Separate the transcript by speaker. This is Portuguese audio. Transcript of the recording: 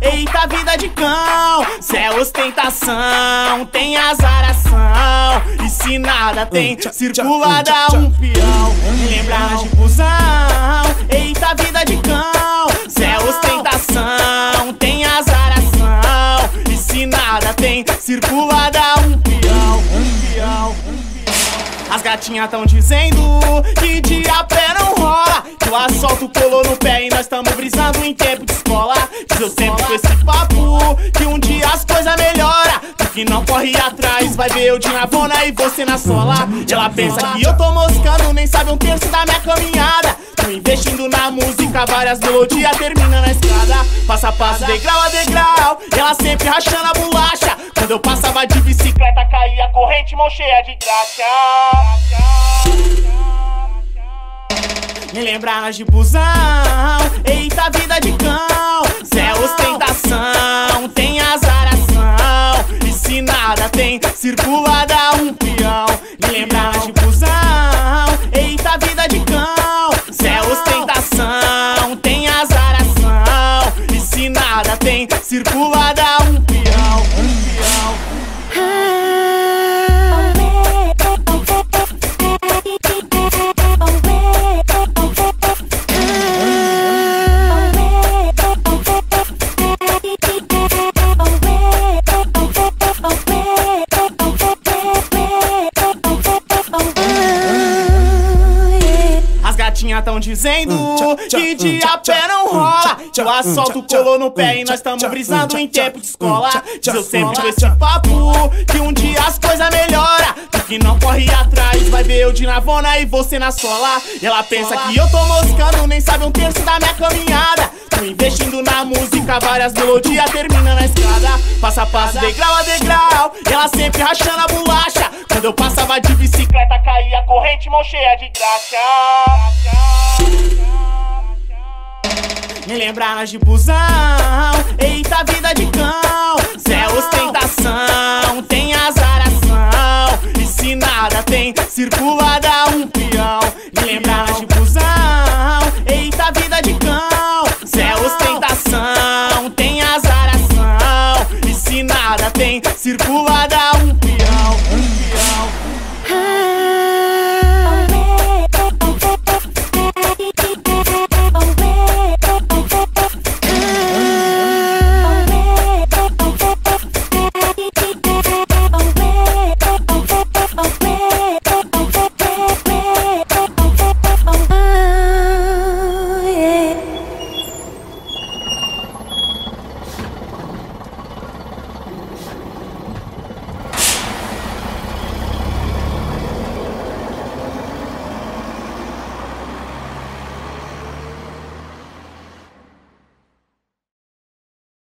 Speaker 1: Eita vida de cão, cê é ostentação, tem azaração. E se nada tem, circula dá um peão. Lembra de busão, eita vida de cão, cê é ostentação, tem azaração. E se nada tem, circula dá um peão, um peão, um peão. As gatinhas tão dizendo que de a pé não rola. Que o assalto colou no pé e nós tamo brisando em tempo de eu sempre com esse papo que um dia as coisas melhora. Tu que não corre atrás, vai ver eu de navona e você na sola. Ela pensa que eu tô moscando, nem sabe um terço da minha caminhada. Tô investindo na música, várias melodias termina na escada. Passo a passo, degrau a degrau. Ela sempre rachando a bolacha. Quando eu passava de bicicleta, caía corrente, mão cheia de graxa. Me lembrar de busão, eita vida de cão, ostentação, tem azaração, e se nada tem, circula dá um peão. Me lembrar de busão, eita vida de cão, cê é ostentação, tem azaração, e se nada tem, circula dá um Gatinhas tão dizendo que de a pé não rola. Que o assalto colou no pé e nós tamo brisando em tempo de escola. Diz eu sempre com esse papo que um dia as coisas melhora. Tu que não corre atrás, vai ver eu de navona e você na sola. E ela pensa que eu tô moscando, nem sabe um terço da minha caminhada. Tô investindo na música, várias melodias termina na estrada. Passo a passo, degrau a degrau. Ela sempre rachando a bolacha. Quando eu passava de bicicleta, caía corrente, mão cheia de graxa. Me lembrar de busão, eita vida de cão. Zé ostentação, tem azaração. E se nada tem, circulada um peão. Me lembrar de busão, eita vida de cão. Zé ostentação, tem azaração. E se nada tem, circula